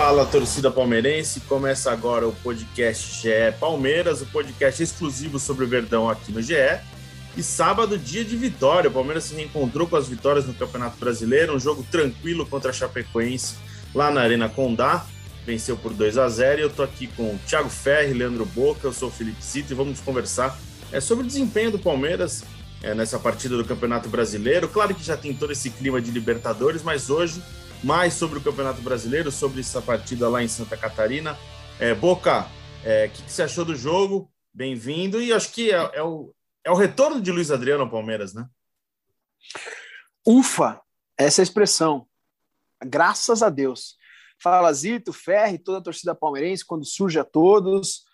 Fala, torcida palmeirense. Começa agora o podcast GE Palmeiras, o podcast exclusivo sobre o Verdão aqui no GE. E sábado, dia de vitória. O Palmeiras se reencontrou com as vitórias no Campeonato Brasileiro. Um jogo tranquilo contra a Chapecoense lá na Arena Condá. Venceu por 2 a 0 E eu tô aqui com o Thiago Ferri, Leandro Boca, eu sou o Felipe Cito e vamos conversar é, sobre o desempenho do Palmeiras é, nessa partida do Campeonato Brasileiro. Claro que já tem todo esse clima de Libertadores, mas hoje mais sobre o Campeonato Brasileiro, sobre essa partida lá em Santa Catarina. É, Boca, o é, que, que, você achou do jogo? Bem-vindo. E acho que é, é, o, é o retorno de Luiz Adriano ao Palmeiras, né? Ufa, essa é a expressão. Graças a Deus. Fala Zito, Ferre, toda a torcida palmeirense, quando surge a todos.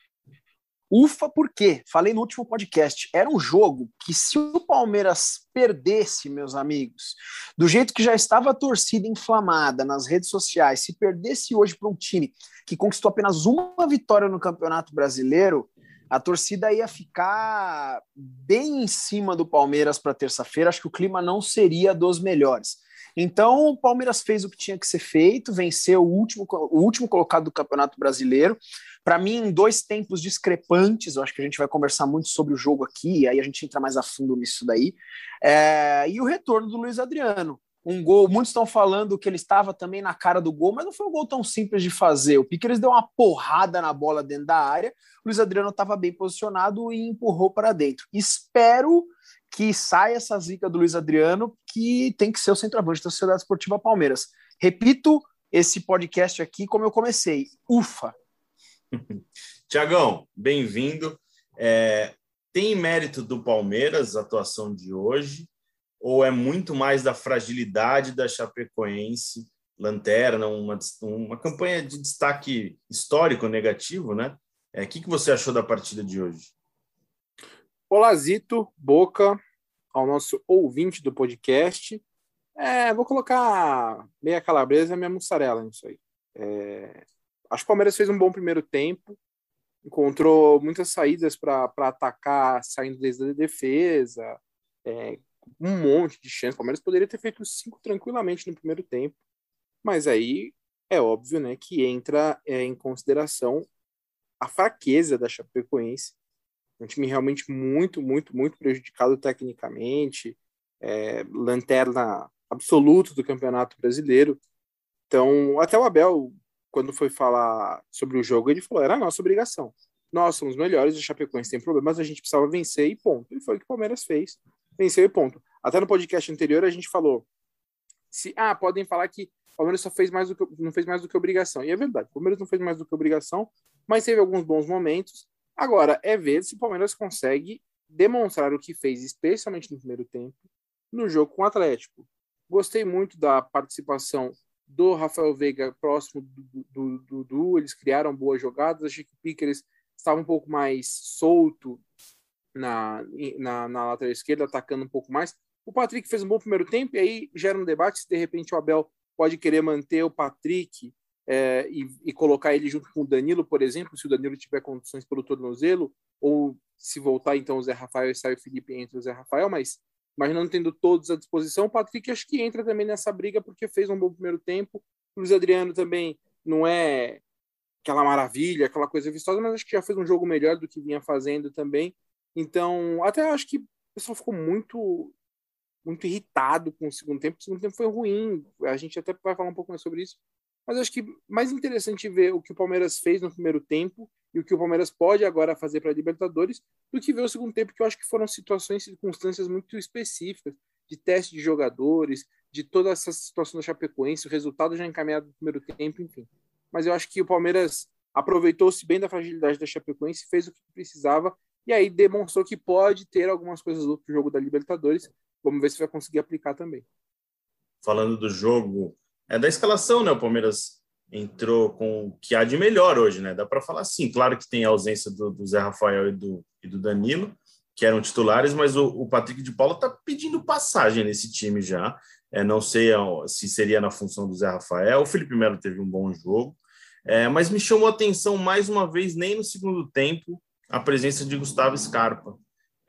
Ufa, por quê? Falei no último podcast. Era um jogo que, se o Palmeiras perdesse, meus amigos, do jeito que já estava a torcida inflamada nas redes sociais, se perdesse hoje para um time que conquistou apenas uma vitória no Campeonato Brasileiro, a torcida ia ficar bem em cima do Palmeiras para terça-feira. Acho que o clima não seria dos melhores. Então, o Palmeiras fez o que tinha que ser feito, venceu o último, o último colocado do Campeonato Brasileiro. Para mim, dois tempos discrepantes, eu acho que a gente vai conversar muito sobre o jogo aqui, aí a gente entra mais a fundo nisso daí. É, e o retorno do Luiz Adriano. Um gol, muitos estão falando que ele estava também na cara do gol, mas não foi um gol tão simples de fazer. O Piqueires deu uma porrada na bola dentro da área, o Luiz Adriano estava bem posicionado e empurrou para dentro. Espero que saia essa zica do Luiz Adriano, que tem que ser o centroavante da Sociedade Esportiva Palmeiras. Repito esse podcast aqui como eu comecei. Ufa! Tiagão, bem-vindo. É, tem mérito do Palmeiras a atuação de hoje? Ou é muito mais da fragilidade da Chapecoense, lanterna, uma, uma campanha de destaque histórico negativo, né? É, o que, que você achou da partida de hoje? Olá, Zito, Boca, ao nosso ouvinte do podcast. É, vou colocar meia calabresa e minha mussarela nisso aí. É, Acho que o Palmeiras fez um bom primeiro tempo, encontrou muitas saídas para atacar, saindo desde a defesa, é, um monte de chance. O Palmeiras poderia ter feito cinco tranquilamente no primeiro tempo, mas aí é óbvio né, que entra é, em consideração a fraqueza da Chapecoense. Um time realmente muito, muito, muito prejudicado tecnicamente, é, lanterna absoluto do Campeonato Brasileiro. Então, até o Abel quando foi falar sobre o jogo, ele falou: era a nossa obrigação. Nós somos melhores, o Chapecoense tem problemas, a gente precisava vencer e ponto. E foi o que o Palmeiras fez. Venceu e ponto. Até no podcast anterior a gente falou: se ah, podem falar que o Palmeiras só fez mais do que não fez mais do que obrigação. E é verdade, o Palmeiras não fez mais do que obrigação, mas teve alguns bons momentos. Agora é ver se o Palmeiras consegue demonstrar o que fez, especialmente no primeiro tempo, no jogo com o Atlético. Gostei muito da participação do Rafael Veiga próximo do Dudu, eles criaram boas jogadas, achei que o Pickers estava um pouco mais solto na, na, na, lateral esquerda, atacando um pouco mais. O Patrick fez um bom primeiro tempo, e aí gera um debate se de repente o Abel pode querer manter o Patrick é, e, e, colocar ele junto com o Danilo, por exemplo, se o Danilo tiver condições pelo tornozelo, ou se voltar então o Zé Rafael e sai o Felipe entre o Zé Rafael, mas mas não tendo todos à disposição. O Patrick acho que entra também nessa briga porque fez um bom primeiro tempo. O Luiz Adriano também não é aquela maravilha, aquela coisa vistosa, mas acho que já fez um jogo melhor do que vinha fazendo também. Então, até acho que o pessoal ficou muito muito irritado com o segundo tempo. O segundo tempo foi ruim. A gente até vai falar um pouco mais sobre isso. Mas acho que mais interessante ver o que o Palmeiras fez no primeiro tempo e o que o Palmeiras pode agora fazer para a Libertadores do que ver o segundo tempo, que eu acho que foram situações e circunstâncias muito específicas de teste de jogadores, de toda essa situação da Chapecoense, o resultado já encaminhado no primeiro tempo, enfim. Mas eu acho que o Palmeiras aproveitou-se bem da fragilidade da Chapecoense, fez o que precisava e aí demonstrou que pode ter algumas coisas do jogo da Libertadores. Vamos ver se vai conseguir aplicar também. Falando do jogo, é da escalação, né? O Palmeiras entrou com o que há de melhor hoje, né? Dá para falar assim. Claro que tem a ausência do, do, Zé Rafael e do, e do Danilo, que eram titulares, mas o, o Patrick de Paula está pedindo passagem nesse time já. É, não sei se seria na função do Zé Rafael. O Felipe Melo teve um bom jogo, é, mas me chamou a atenção mais uma vez, nem no segundo tempo, a presença de Gustavo Scarpa.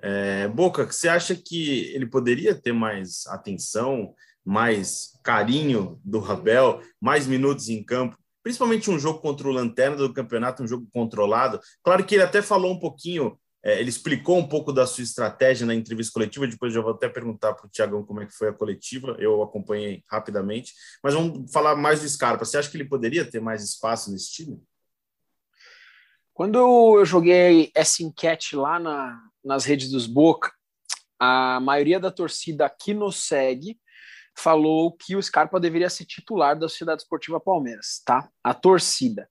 É, Boca, você acha que ele poderia ter mais atenção, mais carinho do Rabel, mais minutos em campo, principalmente um jogo contra o Lanterna do campeonato, um jogo controlado? Claro que ele até falou um pouquinho é, ele explicou um pouco da sua estratégia na entrevista coletiva, depois eu vou até perguntar para o Tiagão como é que foi a coletiva, eu acompanhei rapidamente, mas vamos falar mais do Scarpa. Você acha que ele poderia ter mais espaço nesse time? Quando eu joguei essa enquete lá na, nas redes dos Boca, a maioria da torcida aqui nos segue falou que o Scarpa deveria ser titular da Sociedade Esportiva Palmeiras, tá? A torcida.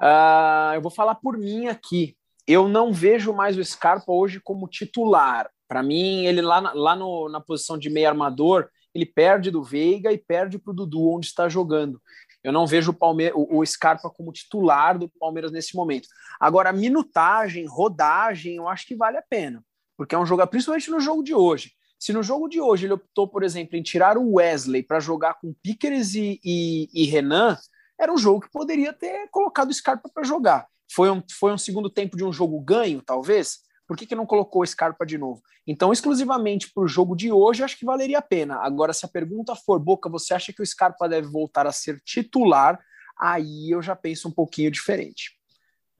Uh, eu vou falar por mim aqui eu não vejo mais o Scarpa hoje como titular. Para mim, ele lá, na, lá no, na posição de meio armador, ele perde do Veiga e perde para o Dudu, onde está jogando. Eu não vejo o, Palme o, o Scarpa como titular do Palmeiras nesse momento. Agora, minutagem, rodagem, eu acho que vale a pena, porque é um jogo, principalmente no jogo de hoje. Se no jogo de hoje ele optou, por exemplo, em tirar o Wesley para jogar com Pickers e, e, e Renan, era um jogo que poderia ter colocado o Scarpa para jogar. Foi um, foi um segundo tempo de um jogo ganho, talvez? Por que, que não colocou o Scarpa de novo? Então, exclusivamente para o jogo de hoje, acho que valeria a pena. Agora, se a pergunta for, Boca, você acha que o Scarpa deve voltar a ser titular? Aí eu já penso um pouquinho diferente.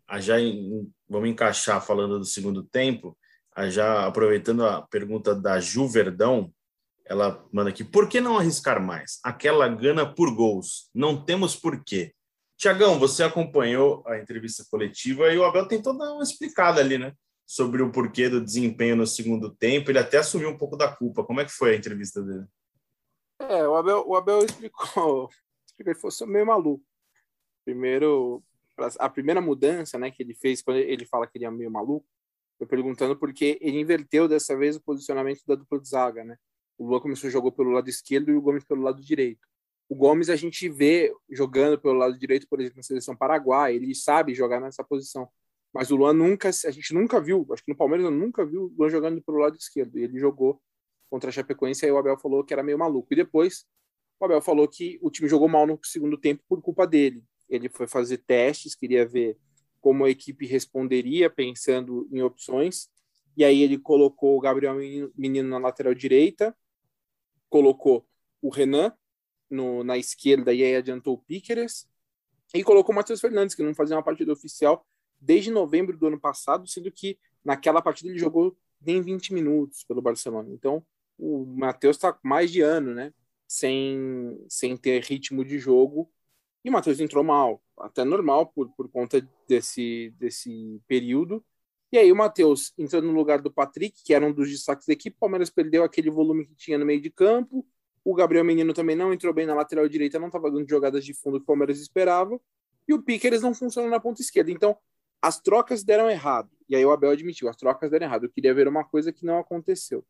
Ah, já em, vamos encaixar falando do segundo tempo, já aproveitando a pergunta da Ju Verdão, ela manda aqui: por que não arriscar mais? Aquela gana por gols. Não temos porquê. Tiagão, você acompanhou a entrevista coletiva e o Abel tentou dar uma explicada ali, né? Sobre o porquê do desempenho no segundo tempo. Ele até assumiu um pouco da culpa. Como é que foi a entrevista dele? É, o Abel, o Abel explicou, ele fosse meio maluco. Primeiro, a primeira mudança né, que ele fez, quando ele fala que ele é meio maluco, foi perguntando porque ele inverteu dessa vez o posicionamento da dupla de zaga, né? O Lua começou jogou pelo lado esquerdo e o Gomes pelo lado direito. O Gomes a gente vê jogando pelo lado direito, por exemplo, na seleção paraguai, ele sabe jogar nessa posição. Mas o Luan nunca, a gente nunca viu, acho que no Palmeiras eu nunca vi o Luan jogando pelo lado esquerdo. E ele jogou contra a Chapecoense, aí o Abel falou que era meio maluco. E depois o Abel falou que o time jogou mal no segundo tempo por culpa dele. Ele foi fazer testes, queria ver como a equipe responderia pensando em opções. E aí ele colocou o Gabriel Menino na lateral direita, colocou o Renan no, na esquerda e aí adiantou o Piqueres e colocou o Matheus Fernandes, que não fazia uma partida oficial desde novembro do ano passado, sendo que naquela partida ele jogou nem 20 minutos pelo Barcelona. Então, o Matheus está mais de ano, né? Sem, sem ter ritmo de jogo. E o Matheus entrou mal, até normal por, por conta desse, desse período. E aí o Matheus entrou no lugar do Patrick, que era um dos destaques da equipe. O Palmeiras perdeu aquele volume que tinha no meio de campo. O Gabriel Menino também não entrou bem na lateral direita, não estava dando jogadas de fundo que o Palmeiras esperava. E o Piqueres não funcionou na ponta esquerda. Então, as trocas deram errado. E aí o Abel admitiu, as trocas deram errado. Eu queria ver uma coisa que não aconteceu.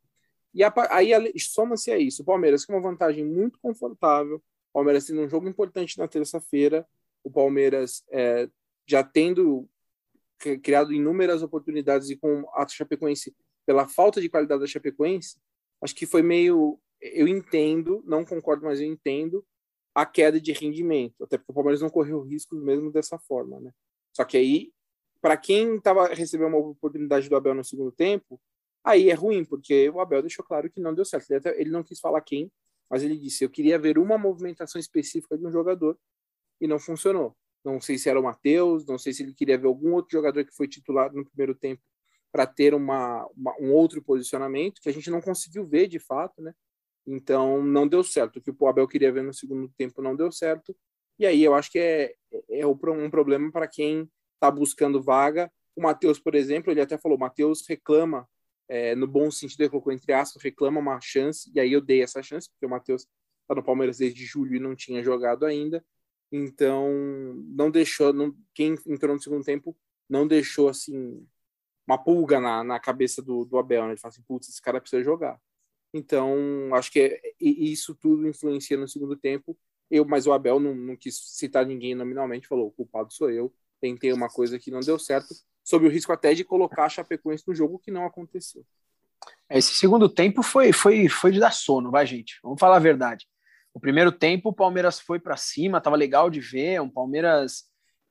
E a, aí soma-se a isso. O Palmeiras com uma vantagem muito confortável. O Palmeiras tendo um jogo importante na terça-feira. O Palmeiras é, já tendo criado inúmeras oportunidades e com a Chapecoense, pela falta de qualidade da Chapecoense, acho que foi meio eu entendo, não concordo, mas eu entendo a queda de rendimento, até porque o Palmeiras não correu riscos mesmo dessa forma, né? Só que aí, para quem estava recebendo uma oportunidade do Abel no segundo tempo, aí é ruim, porque o Abel deixou claro que não deu certo. Ele, até, ele não quis falar quem, mas ele disse: eu queria ver uma movimentação específica de um jogador e não funcionou. Não sei se era o Matheus, não sei se ele queria ver algum outro jogador que foi titular no primeiro tempo para ter uma, uma, um outro posicionamento que a gente não conseguiu ver de fato, né? Então, não deu certo. O que o Abel queria ver no segundo tempo não deu certo. E aí eu acho que é, é um problema para quem está buscando vaga. O Matheus, por exemplo, ele até falou: o Matheus reclama, é, no bom sentido, ele colocou entre aspas, reclama uma chance. E aí eu dei essa chance, porque o Matheus está no Palmeiras desde julho e não tinha jogado ainda. Então, não deixou, não, quem entrou no segundo tempo não deixou assim uma pulga na, na cabeça do, do Abel, né? Ele fala assim: putz, esse cara precisa jogar. Então, acho que é, isso tudo influencia no segundo tempo. Eu, mas o Abel não, não quis citar ninguém nominalmente, falou: o culpado sou eu. Tentei uma coisa que não deu certo, sob o risco até de colocar a Chapecoense no jogo, que não aconteceu. Esse segundo tempo foi, foi, foi de dar sono, vai, gente. Vamos falar a verdade. O primeiro tempo, o Palmeiras foi para cima, tava legal de ver, um Palmeiras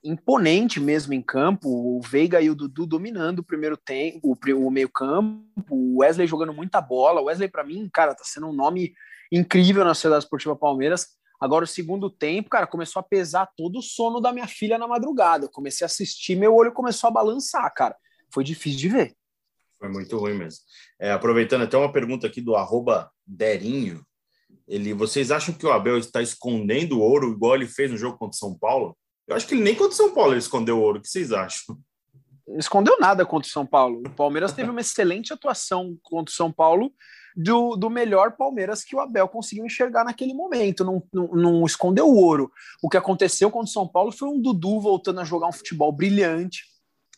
imponente mesmo em campo. O Veiga e o Dudu dominando o primeiro tempo, o, meio-campo, o Wesley jogando muita bola. O Wesley, para mim, cara, tá sendo um nome incrível na Sociedade Esportiva Palmeiras. Agora, o segundo tempo, cara, começou a pesar todo o sono da minha filha na madrugada. Eu comecei a assistir, meu olho começou a balançar, cara. Foi difícil de ver. Foi muito ruim mesmo. É, aproveitando até uma pergunta aqui do arroba Derinho. Ele, vocês acham que o Abel está escondendo o ouro igual ele fez no jogo contra o São Paulo? Eu acho que ele nem contra o São Paulo ele escondeu o ouro. O que vocês acham? Escondeu nada contra o São Paulo. O Palmeiras teve uma excelente atuação contra o São Paulo do, do melhor Palmeiras que o Abel conseguiu enxergar naquele momento. Não, não, não escondeu o ouro. O que aconteceu contra o São Paulo foi um Dudu voltando a jogar um futebol brilhante,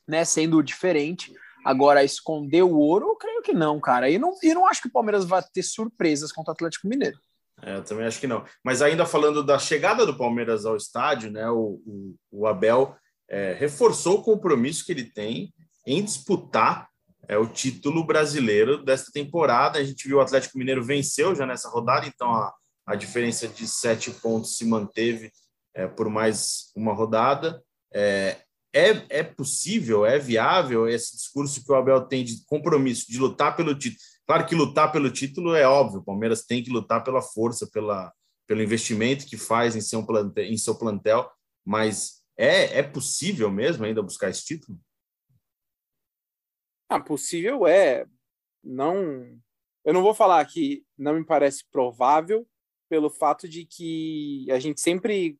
né, sendo diferente. Agora, esconder o ouro, eu creio que não, cara. E não, e não acho que o Palmeiras vai ter surpresas contra o Atlético Mineiro. É, eu também acho que não. Mas ainda falando da chegada do Palmeiras ao estádio, né, o, o, o Abel é, reforçou o compromisso que ele tem em disputar é, o título brasileiro desta temporada. A gente viu o Atlético Mineiro venceu já nessa rodada, então a, a diferença de sete pontos se manteve é, por mais uma rodada. É, é, é possível, é viável esse discurso que o Abel tem de compromisso, de lutar pelo título. Claro que lutar pelo título é óbvio, o Palmeiras tem que lutar pela força, pela, pelo investimento que faz em seu plantel, em seu plantel mas é, é possível mesmo ainda buscar esse título? Ah, possível é. Não, eu não vou falar que não me parece provável pelo fato de que a gente sempre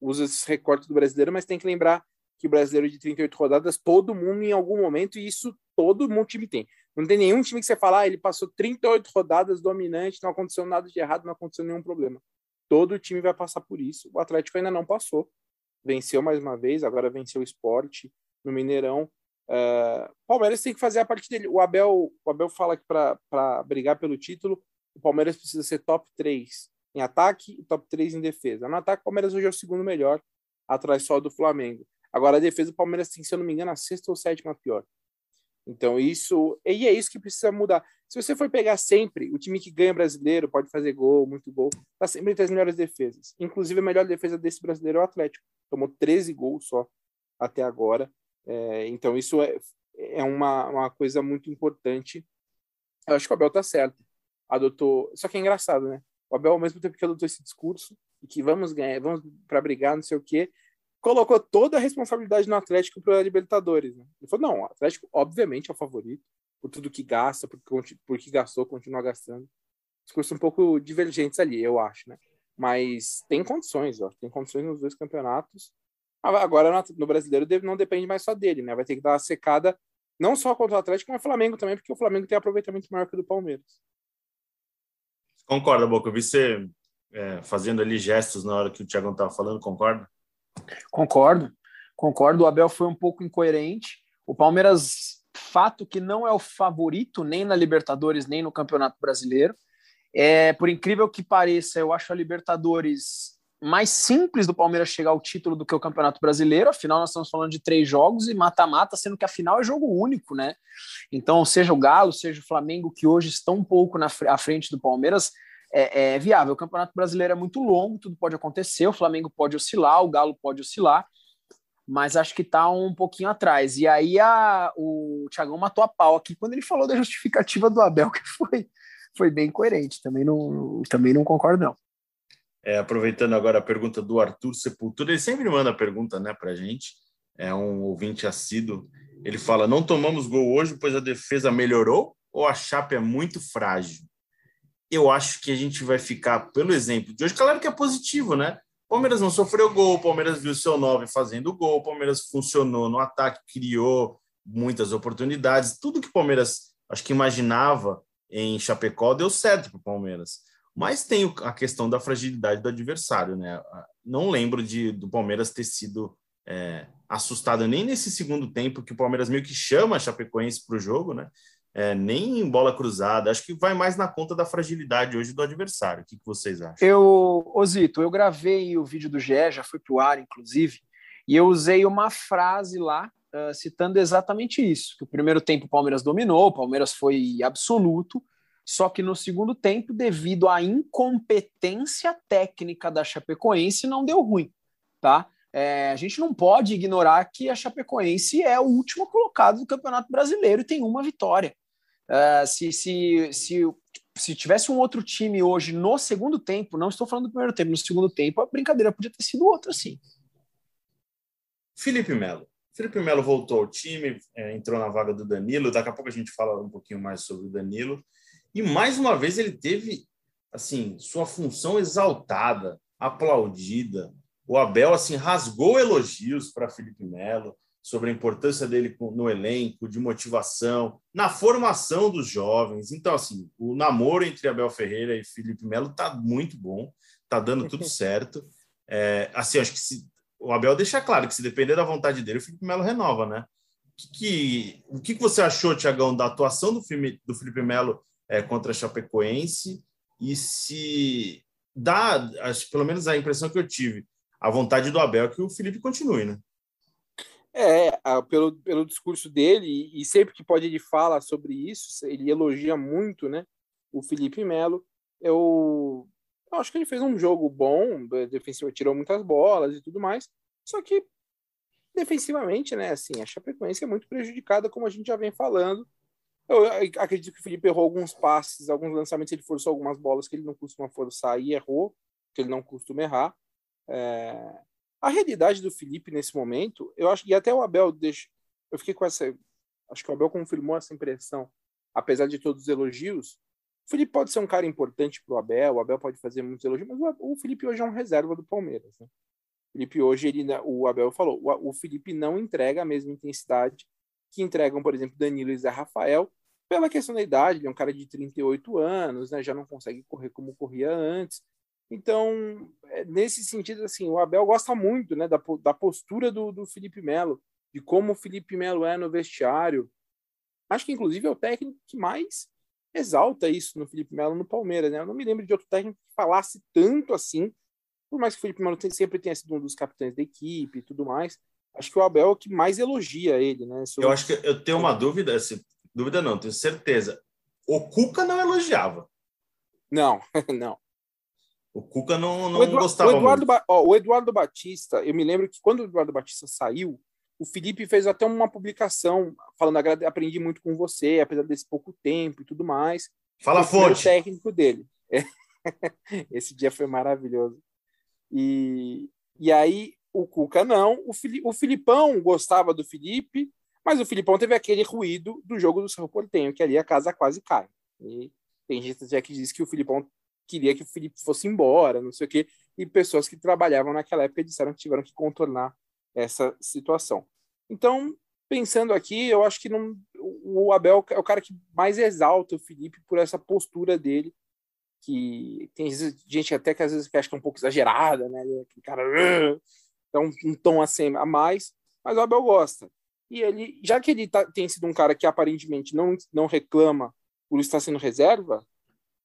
usa esse recorte do brasileiro, mas tem que lembrar que o brasileiro de 38 rodadas, todo mundo em algum momento, e isso todo mundo time tem. Não tem nenhum time que você fala, ah, ele passou 38 rodadas dominante, não aconteceu nada de errado, não aconteceu nenhum problema. Todo time vai passar por isso. O Atlético ainda não passou. Venceu mais uma vez, agora venceu o esporte no Mineirão. Uh, Palmeiras tem que fazer a parte dele. O Abel, o Abel fala que para brigar pelo título, o Palmeiras precisa ser top 3 em ataque e top 3 em defesa. No ataque, o Palmeiras hoje é o segundo melhor, atrás só do Flamengo. Agora, a defesa do Palmeiras tem, se eu não me engano, a sexta ou sétima pior. Então, isso. E é isso que precisa mudar. Se você for pegar sempre, o time que ganha brasileiro pode fazer gol, muito gol, tá sempre entre as melhores defesas. Inclusive, a melhor defesa desse brasileiro é o Atlético. Tomou 13 gols só até agora. É, então, isso é, é uma, uma coisa muito importante. Eu acho que o Abel tá certo. Adotou. Só que é engraçado, né? O Abel, ao mesmo tempo que adotou esse discurso, e que vamos ganhar, vamos para brigar, não sei o quê, colocou toda a responsabilidade no Atlético para a Libertadores. Né? Ele falou: não, o Atlético, obviamente, é o favorito, por tudo que gasta, por, por que gastou, continua gastando. Discursos um pouco divergentes ali, eu acho, né? Mas tem condições, ó, tem condições nos dois campeonatos. Agora, no brasileiro, não depende mais só dele, né? Vai ter que dar uma secada, não só contra o Atlético, mas o Flamengo também, porque o Flamengo tem aproveitamento maior que o do Palmeiras. Concorda, Boca? Eu vi você é, fazendo ali gestos na hora que o Thiago estava falando, concorda? Concordo, concordo. O Abel foi um pouco incoerente. O Palmeiras, fato que não é o favorito nem na Libertadores, nem no Campeonato Brasileiro. É, por incrível que pareça, eu acho a Libertadores mais simples do Palmeiras chegar ao título do que o Campeonato Brasileiro. Afinal, nós estamos falando de três jogos e mata-mata, sendo que a final é jogo único, né? Então, seja o Galo, seja o Flamengo, que hoje estão um pouco na à frente do Palmeiras, é, é, viável. O Campeonato Brasileiro é muito longo, tudo pode acontecer, o Flamengo pode oscilar, o Galo pode oscilar, mas acho que está um pouquinho atrás. E aí a, o Thiagão matou a pau aqui quando ele falou da justificativa do Abel, que foi, foi bem coerente. Também não, também não concordo, não. É, aproveitando agora a pergunta do Arthur Sepultura, ele sempre manda pergunta né, para a gente, é um ouvinte assíduo. Ele fala: Não tomamos gol hoje, pois a defesa melhorou ou a chapa é muito frágil? Eu acho que a gente vai ficar pelo exemplo de hoje. Claro que é positivo, né? Palmeiras não sofreu gol, Palmeiras viu seu nove fazendo gol, Palmeiras funcionou no ataque, criou muitas oportunidades. Tudo que o Palmeiras acho que imaginava em Chapecó deu certo para o Palmeiras. Mas tem a questão da fragilidade do adversário, né? Não lembro de do Palmeiras ter sido é, assustado nem nesse segundo tempo que o Palmeiras meio que chama a Chapecoense para o jogo, né? É, nem em bola cruzada. Acho que vai mais na conta da fragilidade hoje do adversário. O que, que vocês acham? Eu, Osito, eu gravei o vídeo do GE, já foi para o ar, inclusive, e eu usei uma frase lá uh, citando exatamente isso: que o primeiro tempo o Palmeiras dominou, o Palmeiras foi absoluto, só que no segundo tempo, devido à incompetência técnica da Chapecoense, não deu ruim, tá? É, a gente não pode ignorar que a Chapecoense é o último colocado do Campeonato Brasileiro e tem uma vitória. Uh, se, se, se, se tivesse um outro time hoje no segundo tempo, não estou falando do primeiro tempo, no segundo tempo, a brincadeira podia ter sido outra, sim. Felipe Melo. Felipe Melo voltou ao time, é, entrou na vaga do Danilo. Daqui a pouco a gente fala um pouquinho mais sobre o Danilo. E mais uma vez ele teve assim sua função exaltada, aplaudida. O Abel assim rasgou elogios para Felipe Melo sobre a importância dele no elenco, de motivação, na formação dos jovens. Então assim, o namoro entre Abel Ferreira e Felipe Melo tá muito bom, tá dando tudo certo. É, assim, acho que se, o Abel deixa claro que se depender da vontade dele, o Felipe Melo renova, né? Que, que, o que você achou, Tiagão, da atuação do, filme, do Felipe Melo é, contra a Chapecoense e se dá, acho, pelo menos a impressão que eu tive, a vontade do Abel é que o Felipe continue, né? É, pelo, pelo discurso dele, e sempre que pode ele fala sobre isso, ele elogia muito né, o Felipe Melo. Eu, eu acho que ele fez um jogo bom, defensivo tirou muitas bolas e tudo mais, só que defensivamente, né, assim, a Chapecoense é muito prejudicada, como a gente já vem falando, eu acredito que o Felipe errou alguns passes, alguns lançamentos, ele forçou algumas bolas que ele não costuma forçar e errou, que ele não costuma errar. É... A realidade do Felipe nesse momento, eu acho, e até o Abel deixa, eu fiquei com essa, acho que o Abel confirmou essa impressão, apesar de todos os elogios. O Felipe pode ser um cara importante para o Abel, o Abel pode fazer muitos elogios, mas o, Felipe hoje é um reserva do Palmeiras. Né? O Felipe hoje, ele, o Abel falou, o, o Felipe não entrega a mesma intensidade que entregam, por exemplo, Danilo e Zé Rafael, pela questão da idade, ele é um cara de 38 anos, né, já não consegue correr como corria antes. Então, é, nesse sentido, assim, o Abel gosta muito né, da, da postura do, do Felipe Melo, de como o Felipe Melo é no vestiário. Acho que, inclusive, é o técnico que mais exalta isso no Felipe Melo no Palmeiras. Né? Eu não me lembro de outro técnico que falasse tanto assim, por mais que o Felipe Melo sempre tenha sido um dos capitães da equipe e tudo mais. Acho que o Abel é o que mais elogia ele, né? Sobre... Eu acho que eu tenho uma dúvida, assim, Dúvida não, tenho certeza. O Cuca não elogiava. Não, não. O Cuca não, não o Eduardo, gostava o Eduardo, muito. Ó, o Eduardo Batista, eu me lembro que quando o Eduardo Batista saiu, o Felipe fez até uma publicação falando aprendi muito com você, apesar desse pouco tempo e tudo mais. Fala fonte. O técnico dele. Esse dia foi maravilhoso. E, e aí o Cuca não, o, Fili, o Filipão gostava do Felipe, mas o Filipão teve aquele ruído do jogo do Cerro Portenho, que ali a casa quase cai. E tem gente até que diz que o Filipão queria que o Felipe fosse embora, não sei o quê, e pessoas que trabalhavam naquela época disseram que tiveram que contornar essa situação. Então, pensando aqui, eu acho que não, o Abel é o cara que mais exalta o Felipe por essa postura dele, que tem gente até que às vezes acha que é um pouco exagerada, né? Aquele cara um, um tom assim a mais, mas o Abel gosta. E ele, já que ele tá, tem sido um cara que aparentemente não, não reclama por estar sendo reserva,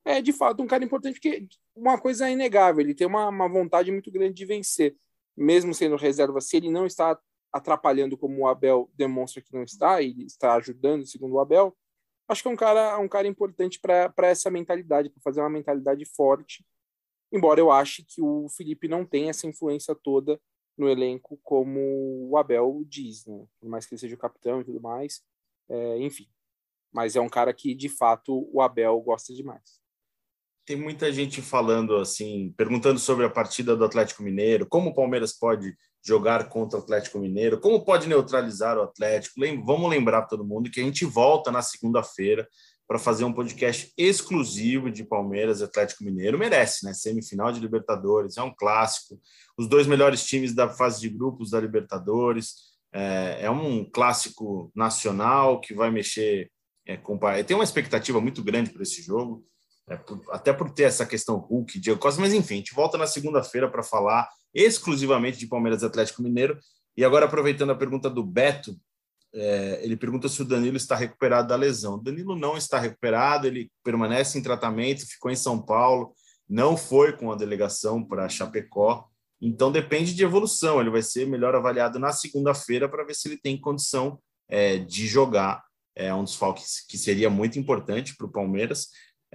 é de fato um cara importante, porque uma coisa é inegável, ele tem uma, uma vontade muito grande de vencer, mesmo sendo reserva, se ele não está atrapalhando como o Abel demonstra que não está, e está ajudando, segundo o Abel, acho que é um cara, um cara importante para essa mentalidade, para fazer uma mentalidade forte, embora eu ache que o Felipe não tenha essa influência toda no elenco como o Abel diz, né? Por mais que ele seja o capitão e tudo mais, é, enfim. Mas é um cara que, de fato, o Abel gosta demais. Tem muita gente falando assim, perguntando sobre a partida do Atlético Mineiro, como o Palmeiras pode jogar contra o Atlético Mineiro, como pode neutralizar o Atlético. Vamos lembrar todo mundo que a gente volta na segunda-feira para fazer um podcast exclusivo de Palmeiras e Atlético Mineiro. Merece, né? Semifinal de Libertadores, é um clássico. Os dois melhores times da fase de grupos da Libertadores. É, é um clássico nacional que vai mexer é, com. Tem uma expectativa muito grande para esse jogo, é, por, até por ter essa questão Hulk, Diego Costa, mas enfim, a gente volta na segunda-feira para falar exclusivamente de Palmeiras Atlético Mineiro. E agora, aproveitando a pergunta do Beto, é, ele pergunta se o Danilo está recuperado da lesão. O Danilo não está recuperado, ele permanece em tratamento, ficou em São Paulo, não foi com a delegação para Chapecó. Então depende de evolução. Ele vai ser melhor avaliado na segunda-feira para ver se ele tem condição é, de jogar. É um desfalque que seria muito importante para o Palmeiras.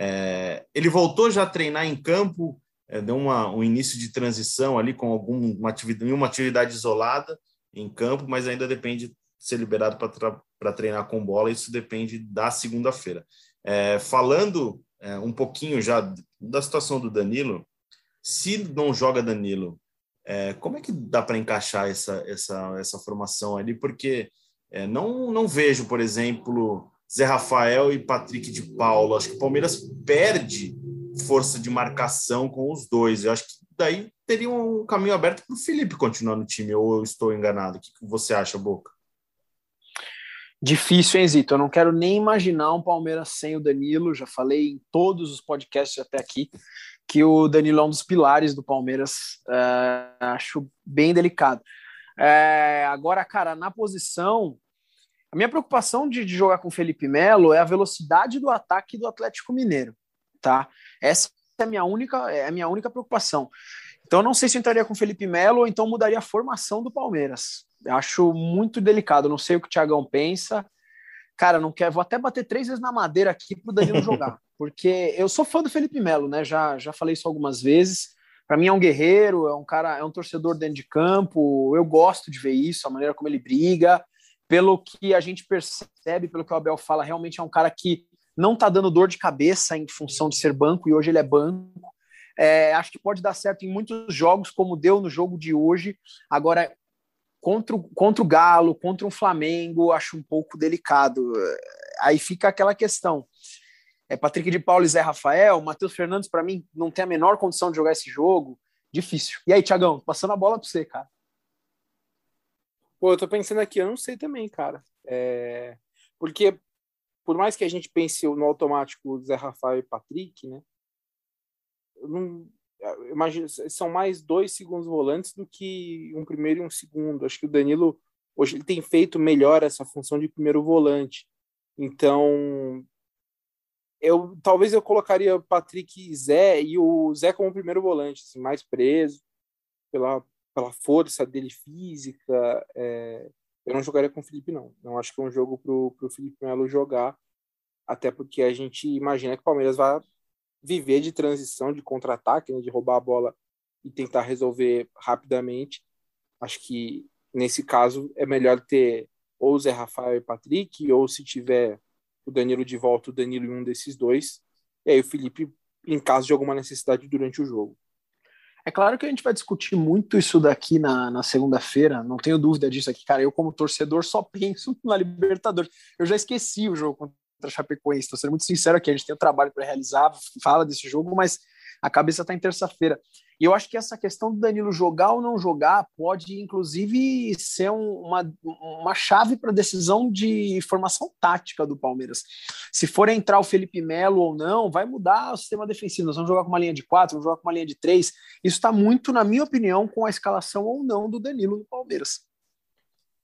É, ele voltou já a treinar em campo, é, deu uma, um início de transição ali com alguma atividade, uma atividade isolada em campo, mas ainda depende de ser liberado para treinar com bola. Isso depende da segunda-feira. É, falando é, um pouquinho já da situação do Danilo, se não joga Danilo, é, como é que dá para encaixar essa, essa, essa formação ali? Porque é, não, não vejo, por exemplo, Zé Rafael e Patrick de Paulo. Acho que o Palmeiras perde força de marcação com os dois. Eu acho que daí teria um caminho aberto para o Felipe continuar no time, ou eu estou enganado? O que você acha, Boca? Difícil, hein, Zito? Eu não quero nem imaginar um Palmeiras sem o Danilo. Já falei em todos os podcasts até aqui que o Danilo é um dos pilares do Palmeiras. É, acho bem delicado. É, agora, cara, na posição, a minha preocupação de, de, jogar com o Felipe Melo é a velocidade do ataque do Atlético Mineiro, tá? Essa é a minha única, é a minha única preocupação. Então, não sei se eu entraria com o Felipe Melo ou então mudaria a formação do Palmeiras. Acho muito delicado. Não sei o que o Thiagão pensa. Cara, não quero. Vou até bater três vezes na madeira aqui pro Danilo jogar. Porque eu sou fã do Felipe Melo, né? Já, já falei isso algumas vezes. Para mim é um guerreiro, é um cara, é um torcedor dentro de campo. Eu gosto de ver isso, a maneira como ele briga. Pelo que a gente percebe, pelo que o Abel fala, realmente é um cara que não tá dando dor de cabeça em função de ser banco e hoje ele é banco. É, acho que pode dar certo em muitos jogos, como deu no jogo de hoje. Agora, contra, contra o Galo, contra o Flamengo, acho um pouco delicado. Aí fica aquela questão. É Patrick de Paulo e Zé Rafael, Matheus Fernandes, para mim, não tem a menor condição de jogar esse jogo. Difícil. E aí, Tiagão, passando a bola para você, cara. Pô, eu tô pensando aqui, eu não sei também, cara. É... Porque, por mais que a gente pense no automático Zé Rafael e Patrick, né? Eu não, imagino, são mais dois segundos volantes do que um primeiro e um segundo. Acho que o Danilo hoje ele tem feito melhor essa função de primeiro volante. Então, eu talvez eu colocaria Patrick e Zé e o Zé como primeiro volante, assim, mais preso pela, pela força dele física. É, eu não jogaria com o Felipe, não. Não acho que é um jogo para o Felipe Melo jogar, até porque a gente imagina que o Palmeiras vai viver de transição, de contra-ataque, né, de roubar a bola e tentar resolver rapidamente. Acho que nesse caso é melhor ter ou Zé Rafael e Patrick, ou se tiver o Danilo de volta, o Danilo em um desses dois, e aí o Felipe em caso de alguma necessidade durante o jogo. É claro que a gente vai discutir muito isso daqui na, na segunda-feira, não tenho dúvida disso aqui, cara. Eu, como torcedor, só penso na Libertadores. Eu já esqueci o jogo contra a Chapecoense. Estou sendo muito sincero aqui, a gente tem um trabalho para realizar, fala desse jogo, mas a cabeça está em terça-feira. E eu acho que essa questão do Danilo jogar ou não jogar pode, inclusive, ser um, uma, uma chave para a decisão de formação tática do Palmeiras. Se for entrar o Felipe Melo ou não, vai mudar o sistema defensivo. Nós vamos jogar com uma linha de quatro, vamos jogar com uma linha de três. Isso está muito, na minha opinião, com a escalação ou não do Danilo no Palmeiras.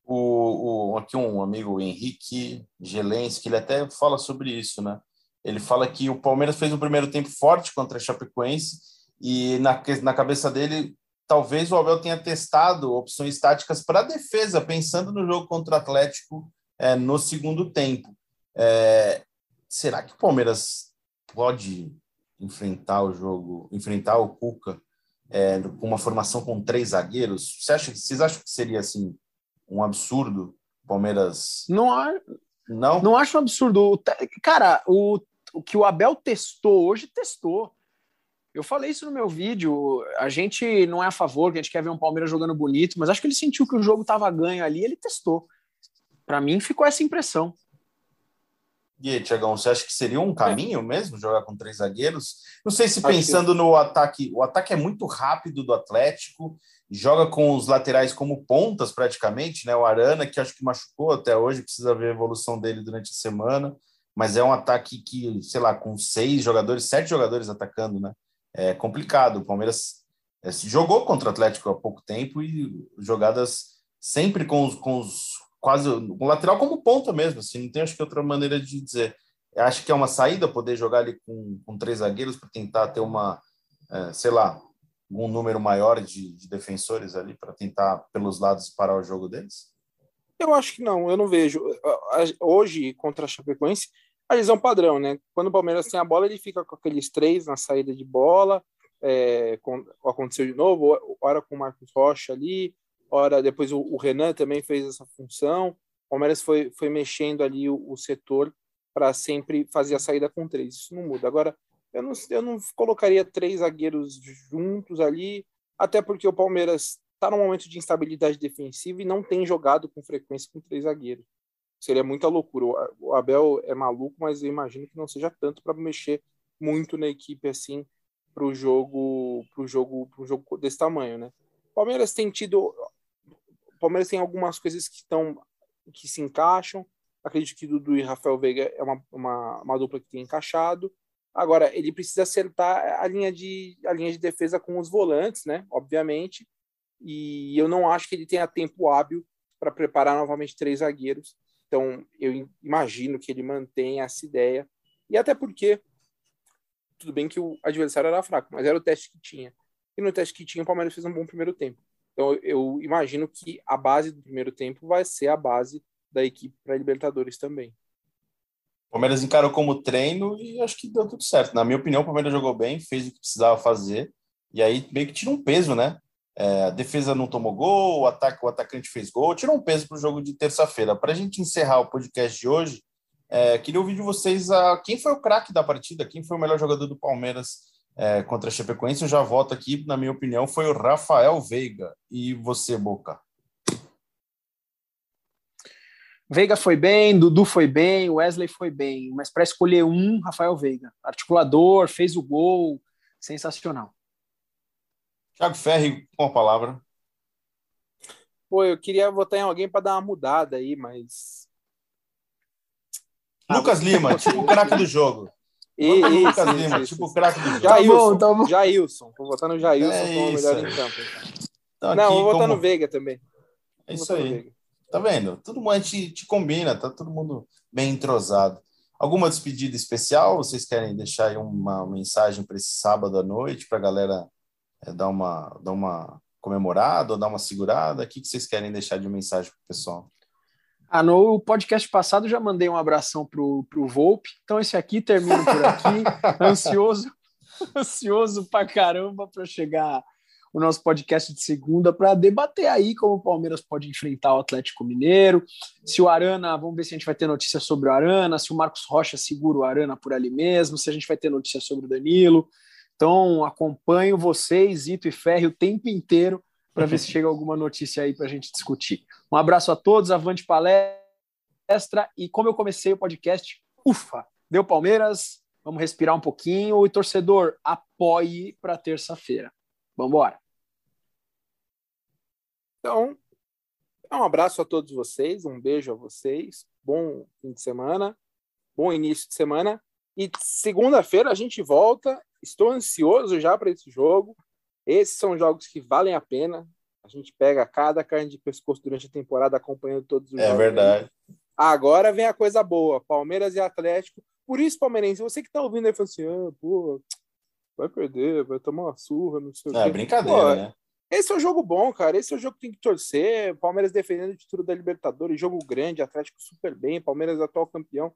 O, o, aqui um amigo Henrique Gelensky, ele até fala sobre isso, né? Ele fala que o Palmeiras fez um primeiro tempo forte contra a Chapecoense e na, na cabeça dele, talvez o Abel tenha testado opções táticas para defesa, pensando no jogo contra o Atlético é, no segundo tempo. É, será que o Palmeiras pode enfrentar o jogo, enfrentar o Cuca é, com uma formação com três zagueiros? Você acha, vocês acham que seria assim um absurdo. Palmeiras. Não, não? não acho um absurdo. Cara, o, o que o Abel testou hoje, testou. Eu falei isso no meu vídeo. A gente não é a favor, que a gente quer ver um Palmeiras jogando bonito, mas acho que ele sentiu que o jogo estava ganho ali, ele testou. Para mim ficou essa impressão. E aí, Tiagão, você acha que seria um caminho mesmo jogar com três zagueiros? Não sei se pensando no ataque, o ataque é muito rápido do Atlético, joga com os laterais como pontas praticamente, né? O Arana, que acho que machucou até hoje, precisa ver a evolução dele durante a semana, mas é um ataque que, sei lá, com seis jogadores, sete jogadores atacando, né? É complicado. O Palmeiras é, jogou contra o Atlético há pouco tempo e jogadas sempre com os, com os quase um lateral como ponta mesmo, assim, não tem acho que outra maneira de dizer. Eu acho que é uma saída poder jogar ali com, com três zagueiros para tentar ter uma, é, sei lá, um número maior de, de defensores ali para tentar pelos lados parar o jogo deles? Eu acho que não, eu não vejo. Hoje, contra a Chapecoense, a visão padrão, né? Quando o Palmeiras tem a bola, ele fica com aqueles três na saída de bola. É, com, aconteceu de novo, hora com o Marcos Rocha ali, hora depois o, o Renan também fez essa função. O Palmeiras foi, foi mexendo ali o, o setor para sempre fazer a saída com três. Isso não muda. Agora, eu não, eu não colocaria três zagueiros juntos ali, até porque o Palmeiras está num momento de instabilidade defensiva e não tem jogado com frequência com três zagueiros. Seria muita loucura. O Abel é maluco, mas eu imagino que não seja tanto para mexer muito na equipe assim para o jogo, pro jogo, pro jogo desse tamanho, né? Palmeiras tem tido, Palmeiras tem algumas coisas que estão que se encaixam. Acredito que Dudu e Rafael Veiga é uma, uma, uma dupla que tem encaixado. Agora, ele precisa acertar a linha de, a linha de defesa com os volantes, né? Obviamente. E eu não acho que ele tenha tempo hábil para preparar novamente três zagueiros. Então, eu imagino que ele mantenha essa ideia. E até porque, tudo bem que o adversário era fraco, mas era o teste que tinha. E no teste que tinha, o Palmeiras fez um bom primeiro tempo. Então, eu imagino que a base do primeiro tempo vai ser a base da equipe para Libertadores também. O Palmeiras encarou como treino e acho que deu tudo certo. Na minha opinião, o Palmeiras jogou bem, fez o que precisava fazer, e aí meio que tira um peso, né? É, a defesa não tomou gol, o, ataque, o atacante fez gol, tirou um peso para o jogo de terça-feira. Para a gente encerrar o podcast de hoje, é, queria ouvir de vocês a, quem foi o craque da partida, quem foi o melhor jogador do Palmeiras é, contra a Chapecoense. Eu já voto aqui, na minha opinião, foi o Rafael Veiga. E você, Boca? Veiga foi bem, Dudu foi bem, Wesley foi bem, mas para escolher um, Rafael Veiga. Articulador, fez o gol, sensacional. Thiago Ferri, com a palavra. Pô, eu queria votar em alguém para dar uma mudada aí, mas. Lucas Lima, tipo o craque do jogo. Isso, Lucas isso, Lima, isso. tipo o craque do jogo. Jailson, tá bom. Jailson. Vou votar no Jailson É como o isso melhor em campo. então. Não, aqui, vou votar como- no Veiga também. É isso aí. Tá vendo? Todo mundo a gente te combina, tá todo mundo bem entrosado. Alguma despedida especial? Vocês querem deixar aí uma mensagem para esse sábado à noite para a galera é, dar, uma, dar uma comemorada ou dar uma segurada? O que, que vocês querem deixar de mensagem para o pessoal? Ah, no podcast passado já mandei um abração pro, pro Volpe, então esse aqui termino por aqui, ansioso, ansioso pra caramba para chegar o nosso podcast de segunda para debater aí como o Palmeiras pode enfrentar o Atlético Mineiro, se o Arana, vamos ver se a gente vai ter notícia sobre o Arana, se o Marcos Rocha segura o Arana por ali mesmo, se a gente vai ter notícia sobre o Danilo. Então acompanho vocês, Ito e Ferri, o tempo inteiro para ver se chega alguma notícia aí para a gente discutir. Um abraço a todos, avante palestra. E como eu comecei o podcast, ufa, deu Palmeiras, vamos respirar um pouquinho. E torcedor, apoie para terça-feira. Vamos embora. Então, um abraço a todos vocês, um beijo a vocês, bom fim de semana, bom início de semana. E segunda-feira a gente volta. Estou ansioso já para esse jogo. Esses são jogos que valem a pena. A gente pega cada carne de pescoço durante a temporada acompanhando todos os É jogos. verdade. Agora vem a coisa boa: Palmeiras e Atlético. Por isso, Palmeirense, você que tá ouvindo aí falando assim: ah, pô, vai perder, vai tomar uma surra, não sei o É quê. brincadeira, Pô, né? esse é um jogo bom, cara. Esse é o jogo que tem que torcer. Palmeiras defendendo o título da Libertadores, jogo grande, Atlético super bem, Palmeiras atual campeão.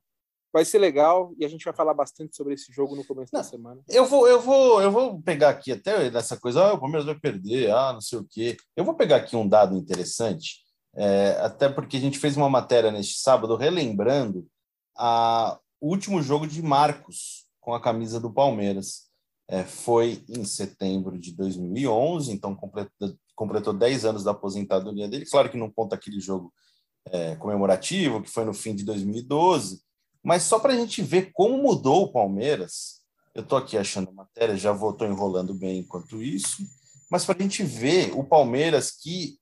Vai ser legal e a gente vai falar bastante sobre esse jogo no começo da Não. semana. Eu vou, eu vou, eu vou pegar aqui até nessa coisa, ah, o Palmeiras vai perder, ah, não sei o quê. Eu vou pegar aqui um dado interessante, é, até porque a gente fez uma matéria neste sábado relembrando a, o último jogo de Marcos com a camisa do Palmeiras. É, foi em setembro de 2011, então completou, completou 10 anos da aposentadoria dele. Claro que não conta aquele jogo é, comemorativo, que foi no fim de 2012, mas só para a gente ver como mudou o Palmeiras. Eu estou aqui achando a matéria, já vou tô enrolando bem enquanto isso, mas para a gente ver o Palmeiras que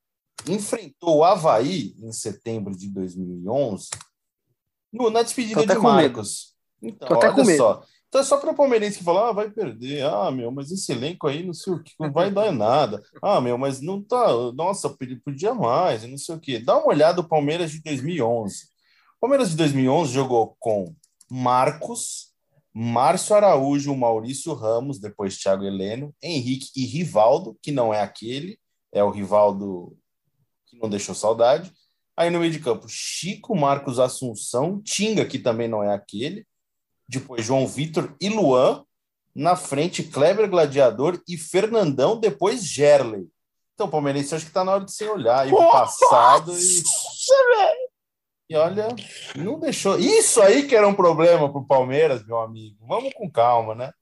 enfrentou o Havaí em setembro de 2011, no, na despedida de medo. Marcos. Então, Tô olha só. Então é só para o palmeirense que fala, ah, vai perder. Ah, meu, mas esse elenco aí não sei o que, não vai dar nada. Ah, meu, mas não tá, nossa, podia mais, não sei o que. Dá uma olhada no Palmeiras de 2011. Palmeiras de 2011 jogou com Marcos, Márcio Araújo, Maurício Ramos, depois Thiago Heleno, Henrique e Rivaldo, que não é aquele, é o Rivaldo que não deixou saudade. Aí no meio de campo, Chico, Marcos Assunção, Tinga, que também não é aquele, depois João Vitor e Luan, na frente Kleber Gladiador e Fernandão, depois Gerley. Então, Palmeirense, acho que está na hora de você olhar aí o passado e. E olha, não deixou. Isso aí que era um problema para o Palmeiras, meu amigo. Vamos com calma, né?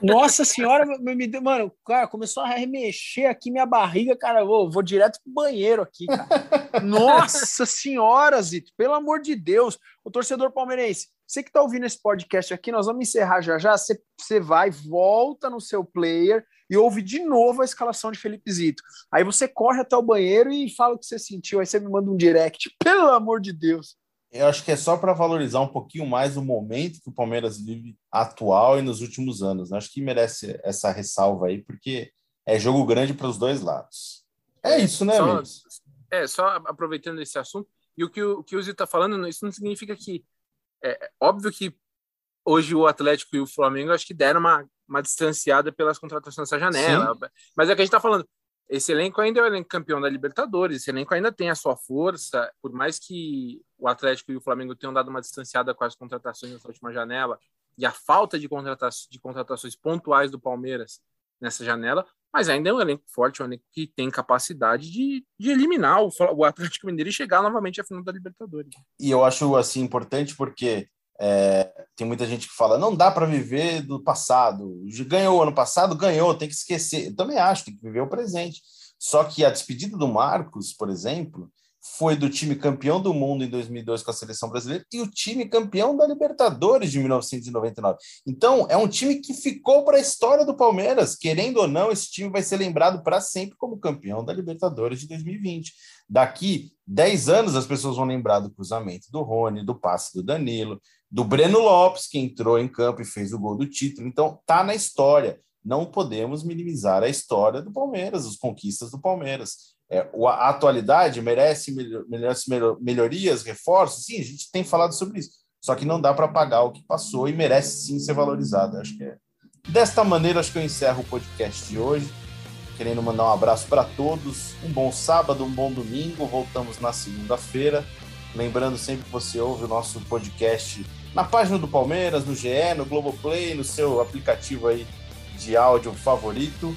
Nossa senhora, me deu, mano, cara, começou a remexer aqui minha barriga, cara, vou, vou direto pro banheiro aqui, cara. Nossa senhora, Zito, pelo amor de Deus, o torcedor palmeirense, você que tá ouvindo esse podcast aqui, nós vamos encerrar já já, você, você vai, volta no seu player e ouve de novo a escalação de Felipe Zito. Aí você corre até o banheiro e fala o que você sentiu, aí você me manda um direct, pelo amor de Deus eu acho que é só para valorizar um pouquinho mais o momento que o Palmeiras vive atual e nos últimos anos. Né? Acho que merece essa ressalva aí, porque é jogo grande para os dois lados. É isso, né, só, É, só aproveitando esse assunto, e o que o, o que o Zito está falando, isso não significa que. É, óbvio que hoje o Atlético e o Flamengo acho que deram uma, uma distanciada pelas contratações dessa janela. Sim. Mas é que a gente está falando, esse elenco ainda é o elenco campeão da Libertadores, esse elenco ainda tem a sua força, por mais que o Atlético e o Flamengo tenham dado uma distanciada com as contratações nessa última janela e a falta de, contrata de contratações pontuais do Palmeiras nessa janela, mas ainda é um elenco forte, um elenco que tem capacidade de, de eliminar o, o Atlético Mineiro e chegar novamente à final da Libertadores. E eu acho assim importante porque é, tem muita gente que fala, não dá para viver do passado. Ganhou ano passado, ganhou, tem que esquecer. Eu também acho, tem que viver o presente. Só que a despedida do Marcos, por exemplo, foi do time campeão do mundo em 2002 com a seleção brasileira e o time campeão da Libertadores de 1999. Então, é um time que ficou para a história do Palmeiras. Querendo ou não, esse time vai ser lembrado para sempre como campeão da Libertadores de 2020. Daqui 10 anos, as pessoas vão lembrar do cruzamento do Rony, do passe do Danilo, do Breno Lopes, que entrou em campo e fez o gol do título. Então, tá na história. Não podemos minimizar a história do Palmeiras, as conquistas do Palmeiras. É, a atualidade merece, melhorias, reforços? Sim, a gente tem falado sobre isso. Só que não dá para pagar o que passou e merece sim ser valorizado. Acho que é. Desta maneira, acho que eu encerro o podcast de hoje. Querendo mandar um abraço para todos. Um bom sábado, um bom domingo. Voltamos na segunda-feira. Lembrando sempre que você ouve o nosso podcast na página do Palmeiras, no GE, no Globoplay, no seu aplicativo aí de áudio favorito.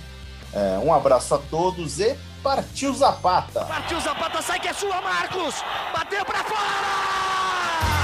É, um abraço a todos e partiu Zapata! Partiu Zapata, sai que é sua, Marcos! Bateu para fora!